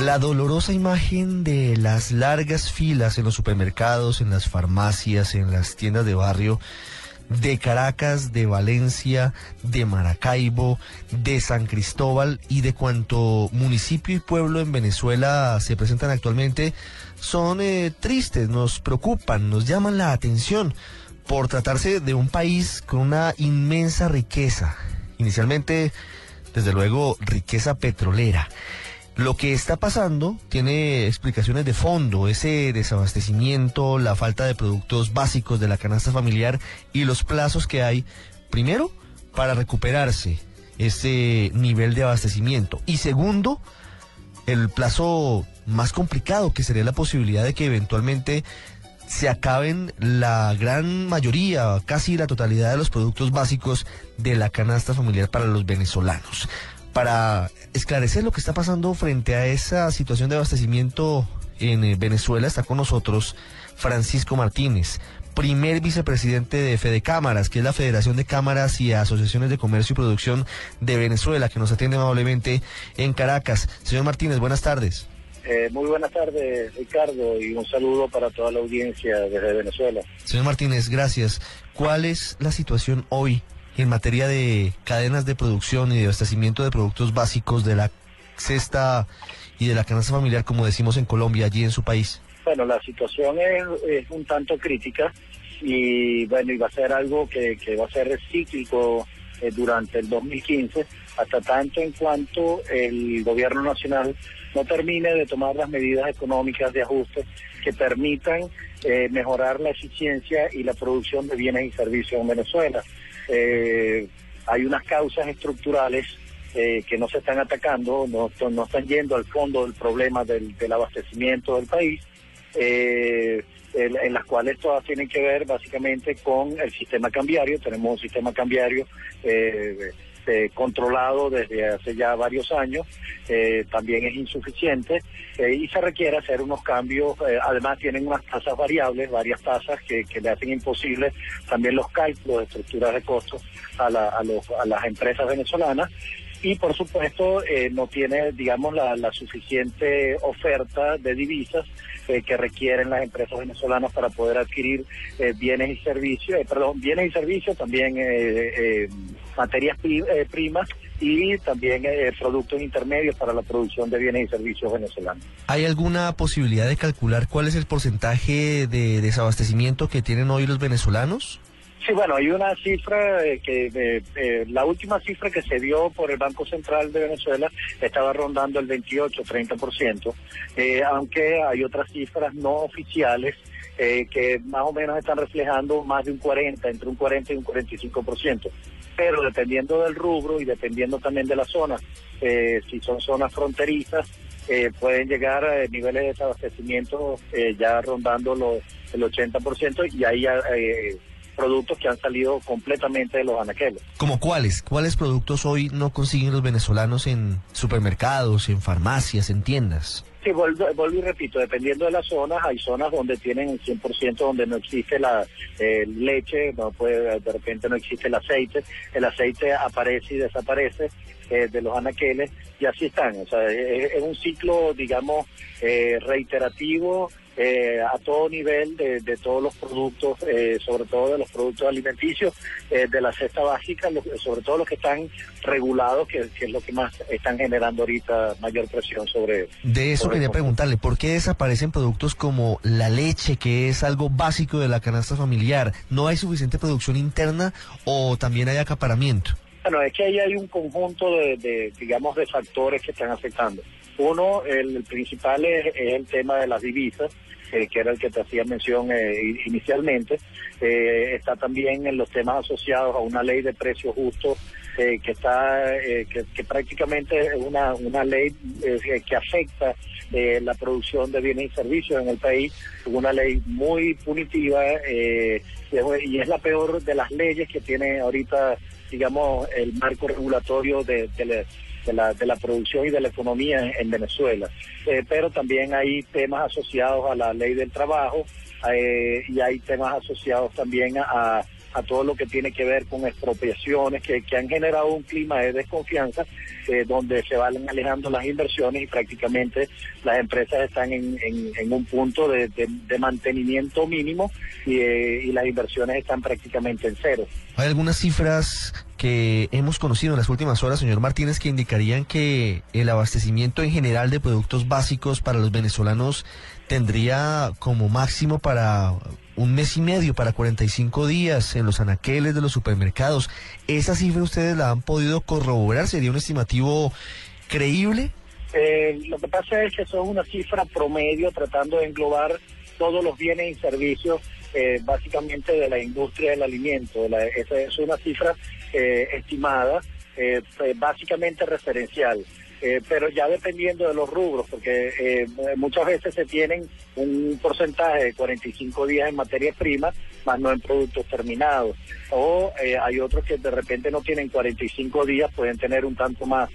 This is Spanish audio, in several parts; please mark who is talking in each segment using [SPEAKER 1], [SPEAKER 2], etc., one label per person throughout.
[SPEAKER 1] La dolorosa imagen de las largas filas en los supermercados, en las farmacias, en las tiendas de barrio de Caracas, de Valencia, de Maracaibo, de San Cristóbal y de cuanto municipio y pueblo en Venezuela se presentan actualmente son eh, tristes, nos preocupan, nos llaman la atención por tratarse de un país con una inmensa riqueza. Inicialmente, desde luego, riqueza petrolera. Lo que está pasando tiene explicaciones de fondo, ese desabastecimiento, la falta de productos básicos de la canasta familiar y los plazos que hay, primero, para recuperarse ese nivel de abastecimiento y segundo, el plazo más complicado que sería la posibilidad de que eventualmente se acaben la gran mayoría, casi la totalidad de los productos básicos de la canasta familiar para los venezolanos para esclarecer lo que está pasando frente a esa situación de abastecimiento en eh, Venezuela está con nosotros Francisco Martínez, primer vicepresidente de Fede Cámaras, que es la Federación de Cámaras y Asociaciones de Comercio y Producción de Venezuela, que nos atiende amablemente en Caracas. Señor Martínez, buenas tardes.
[SPEAKER 2] Eh, muy buenas tardes, Ricardo, y un saludo para toda la audiencia desde Venezuela.
[SPEAKER 1] Señor Martínez, gracias. ¿Cuál es la situación hoy en materia de cadenas de producción y de abastecimiento de productos básicos de la cesta y de la canasta familiar, como decimos en Colombia, allí en su país?
[SPEAKER 2] Bueno, la situación es, un tanto crítica y bueno, y va a ser algo que, va a ser cíclico eh, durante el 2015, hasta tanto en cuanto el gobierno nacional no termine de tomar las medidas económicas de ajuste que permitan eh, mejorar la eficiencia y la producción de bienes y servicios en Venezuela. Eh, hay unas causas estructurales eh, que no se están atacando, no, no, están yendo al fondo del problema del, abastecimiento del país, eh, en, las cuales todas tienen que ver básicamente con el sistema cambiario. Tenemos un sistema cambiario este, controlado desde hace ya varios años, eh, también es insuficiente eh, y se requiere hacer unos cambios. Eh, además tienen unas tasas variables, varias tasas que, le hacen imposible también los cálculos de estructuras de costos a, las empresas venezolanas y por supuesto no tiene, digamos, la, suficiente oferta de divisas que requieren las empresas venezolanas para poder adquirir bienes y servicios, perdón, bienes y servicios, también materias eh, primas y también eh, productos intermedios para la producción de bienes y servicios venezolanos.
[SPEAKER 1] ¿Hay alguna posibilidad de calcular cuál es el porcentaje de desabastecimiento que tienen hoy los venezolanos?
[SPEAKER 2] Sí, bueno, hay una cifra eh, que la última cifra que se dio por el Banco Central de Venezuela estaba rondando el 28-30%, eh, aunque hay otras cifras no oficiales que más o menos están reflejando más de un 40, entre un 40 y un 45% pero dependiendo del rubro y dependiendo también de la zona, eh, si son zonas fronterizas, eh, pueden llegar a niveles de desabastecimiento eh, ya rondando los, el 80% y hay productos que han salido completamente de los anaqueles.
[SPEAKER 1] ¿Como cuáles? ¿Cuáles productos hoy no consiguen los venezolanos en supermercados, en farmacias, en tiendas?
[SPEAKER 2] Sí, vuelvo, y repito, dependiendo de las zonas, hay zonas donde tienen el 100% donde no existe la eh, leche, no puede, de repente no existe el aceite, el aceite aparece y desaparece eh, de los anaqueles y así están. O sea, es, es un ciclo, digamos, eh, reiterativo eh, a todo nivel de, todos los productos, eh, sobre todo de los productos alimenticios, eh, de la cesta básica, sobre todo los que están regulados, que, es lo que más están generando ahorita mayor presión sobre...
[SPEAKER 1] De eso quería preguntarle, ¿por qué desaparecen productos como la leche, que es algo básico de la canasta familiar? ¿No hay suficiente producción interna o también hay acaparamiento?
[SPEAKER 2] Bueno, es que ahí hay un conjunto de, digamos, de factores que están afectando. Uno, el, principal es, el tema de las divisas, eh, que era el que te hacía mención eh, inicialmente. Eh, está también en los temas asociados a una ley de precios justos eh, que está eh, que, prácticamente es una, una ley eh, que afecta la producción de bienes y servicios en el país, una ley muy punitiva y es la peor de las leyes que tiene ahorita, digamos, el marco regulatorio de, de, la, de la, producción y de la economía en, Venezuela. pero también hay temas asociados a la ley del trabajo y hay temas asociados también a todo lo que tiene que ver con expropiaciones que, han generado un clima de desconfianza eh, donde se van alejando las inversiones y prácticamente las empresas están en, un punto de, mantenimiento mínimo eh, y, las inversiones están prácticamente en cero.
[SPEAKER 1] Hay algunas cifras que hemos conocido en las últimas horas, señor Martínez, que indicarían que el abastecimiento en general de productos básicos para los venezolanos tendría como máximo para un mes y medio para 45 días en los anaqueles de los supermercados. ¿Esa cifra ustedes la han podido corroborar? ¿Sería un estimativo creíble?
[SPEAKER 2] Eh, lo que pasa es que son una cifra promedio tratando de englobar todos los bienes y servicios eh, básicamente de la industria del alimento. esa es una cifra eh, estimada, básicamente referencial. Eh, pero ya dependiendo de los rubros, porque eh, muchas veces se tienen un porcentaje de 45 días en materia prima, más no en productos terminados. O eh, hay otros que de repente no tienen 45 días, pueden tener un tanto más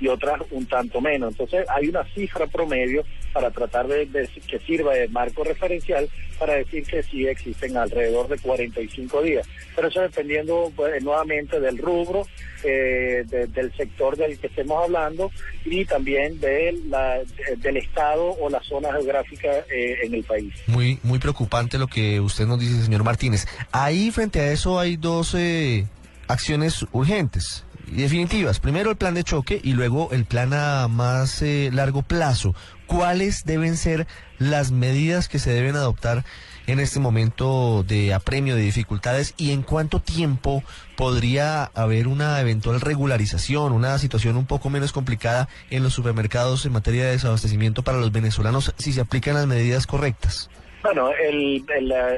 [SPEAKER 2] y otras un tanto menos. Entonces hay una cifra promedio para tratar de, que sirva de marco referencial para decir que sí existen alrededor de 45 días. Pero eso dependiendo pues, nuevamente del rubro, eh, del sector del que estemos hablando y también de la, del estado o la zona geográfica eh, en el país.
[SPEAKER 1] Muy, muy preocupante lo que usted nos dice, señor Martínez. Ahí frente a eso hay dos eh, acciones urgentes definitivas. Primero el plan de choque y luego el plan a más eh, largo plazo. ¿Cuáles deben ser las medidas que se deben adoptar en este momento de apremio de dificultades y en cuánto tiempo podría haber una eventual regularización, una situación un poco menos complicada en los supermercados en materia de desabastecimiento para los venezolanos si se aplican las medidas correctas?
[SPEAKER 2] Bueno, el,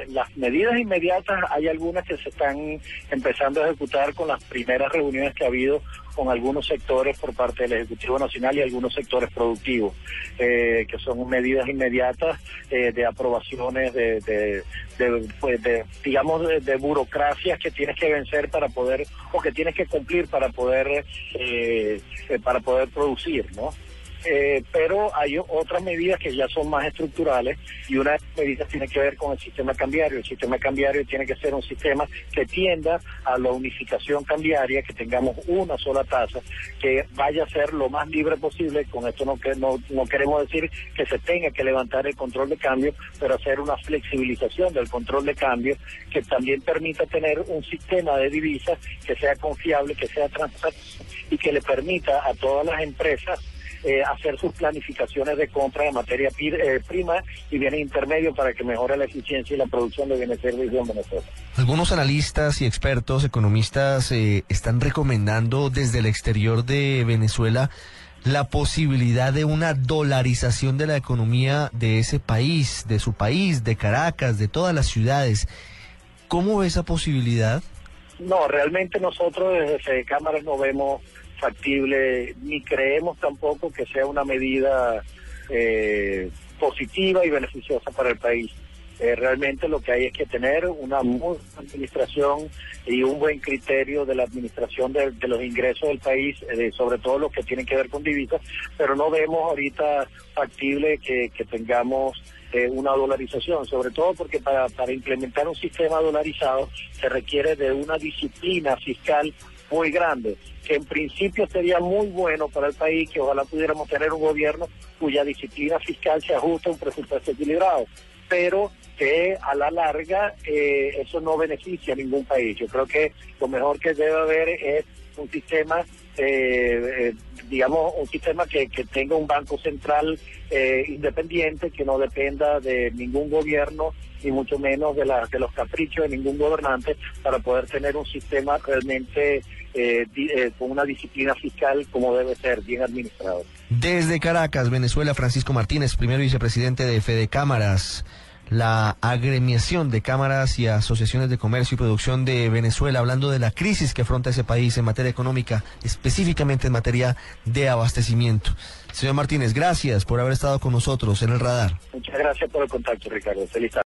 [SPEAKER 2] las medidas inmediatas hay algunas que se están empezando a ejecutar con las primeras reuniones que ha habido con algunos sectores por parte del Ejecutivo Nacional y algunos sectores productivos, eh, que son medidas inmediatas eh, de aprobaciones de, de, pues digamos, de, burocracias que tienes que vencer para poder, o que tienes que cumplir para poder, eh, para poder producir, ¿no? Eh, pero hay otras medidas que ya son más estructurales y una de las medidas tiene que ver con el sistema cambiario. El sistema cambiario tiene que ser un sistema que tienda a la unificación cambiaria, que tengamos una sola tasa, que vaya a ser lo más libre posible. Con esto no, queremos decir que se tenga que levantar el control de cambio, pero hacer una flexibilización del control de cambio que también permita tener un sistema de divisas que sea confiable, que sea transparente y que le permita a todas las empresas eh, hacer sus planificaciones de compra de materia eh, prima y bienes intermedios para que mejore la eficiencia y la producción de bienes y servicios en Venezuela.
[SPEAKER 1] Algunos analistas y expertos, economistas, eh, están recomendando desde el exterior de Venezuela la posibilidad de una dolarización de la economía de ese país, de su país, de Caracas, de todas las ciudades. ¿Cómo ve esa posibilidad?
[SPEAKER 2] No, realmente nosotros desde Cámaras no vemos factible, ni creemos tampoco que sea una medida eh, positiva y beneficiosa para el país. Eh, realmente lo que hay es que tener una buena administración y un buen criterio de la administración de, los ingresos del país, eh, sobre todo los que tienen que ver con divisas, pero no vemos ahorita factible que, tengamos una dolarización, sobre todo porque para, para implementar un sistema dolarizado se requiere de una disciplina fiscal muy grande, que en principio sería muy bueno para el país, que ojalá pudiéramos tener un gobierno cuya disciplina fiscal se ajuste a un presupuesto equilibrado, pero que a la larga eh, eso no beneficia a ningún país. Yo creo que lo mejor que debe haber es un sistema, eh, eh, digamos, un sistema que, tenga un banco central independiente, que no dependa de ningún gobierno y mucho menos de, la, de los caprichos de ningún gobernante para poder tener un sistema realmente eh, eh, con una disciplina fiscal como debe ser, bien administrado.
[SPEAKER 1] Desde Caracas, Venezuela, Francisco Martínez, primer vicepresidente de Fede Cámaras. la agremiación de cámaras y asociaciones de comercio y producción de Venezuela, hablando de la crisis que afronta ese país en materia económica, específicamente en materia de abastecimiento. Señor Martínez, gracias por haber estado con nosotros en el radar.
[SPEAKER 2] Muchas gracias por el contacto, Ricardo. Feliz tarde.